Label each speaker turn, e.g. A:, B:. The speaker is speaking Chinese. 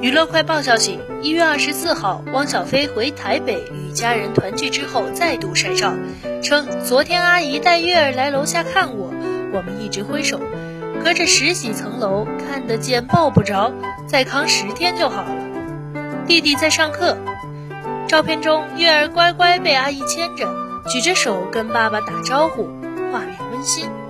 A: 娱乐快报消息一月二十四号汪小菲回台北与家人团聚之后再度晒照。称昨天阿姨带月儿来楼下看我我们一直挥手隔着十几层楼看得见抱不着再扛十天就好了。弟弟在上课照片中月儿乖乖被阿姨牵着举着手跟爸爸打招呼画面温馨。